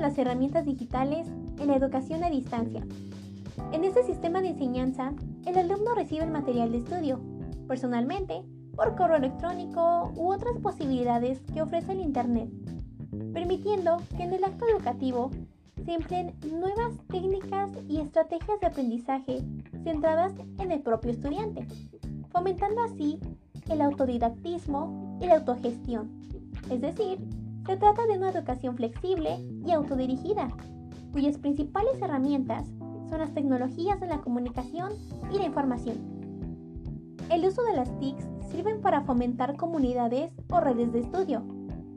las herramientas digitales en la educación a distancia. En este sistema de enseñanza, el alumno recibe el material de estudio, personalmente, por correo electrónico u otras posibilidades que ofrece el Internet, permitiendo que en el acto educativo se empleen nuevas técnicas y estrategias de aprendizaje centradas en el propio estudiante, fomentando así el autodidactismo y la autogestión. Es decir, se trata de una educación flexible y autodirigida, cuyas principales herramientas son las tecnologías de la comunicación y la información. El uso de las TICs sirven para fomentar comunidades o redes de estudio,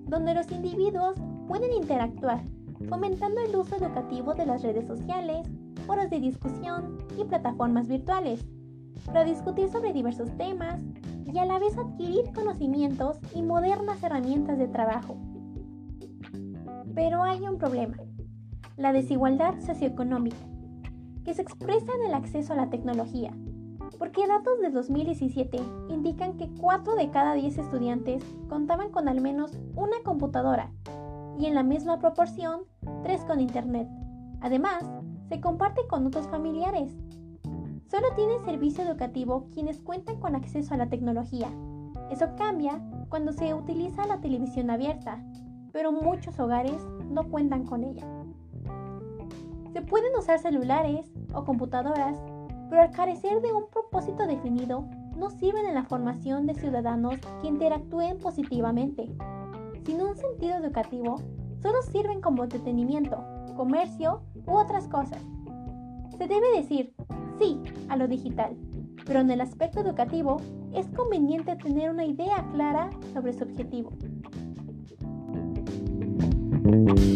donde los individuos pueden interactuar, fomentando el uso educativo de las redes sociales, foros de discusión y plataformas virtuales, para discutir sobre diversos temas y a la vez adquirir conocimientos y modernas herramientas de trabajo. Pero hay un problema, la desigualdad socioeconómica, que se expresa en el acceso a la tecnología, porque datos de 2017 indican que 4 de cada 10 estudiantes contaban con al menos una computadora y en la misma proporción 3 con internet. Además, se comparte con otros familiares. Solo tienen servicio educativo quienes cuentan con acceso a la tecnología. Eso cambia cuando se utiliza la televisión abierta, pero muchos hogares no cuentan con ella. Se pueden usar celulares o computadoras, pero al carecer de un propósito definido, no sirven en la formación de ciudadanos que interactúen positivamente. Sin un sentido educativo, solo sirven como entretenimiento, comercio u otras cosas. Se debe decir sí a lo digital, pero en el aspecto educativo es conveniente tener una idea clara sobre su objetivo. Thank you.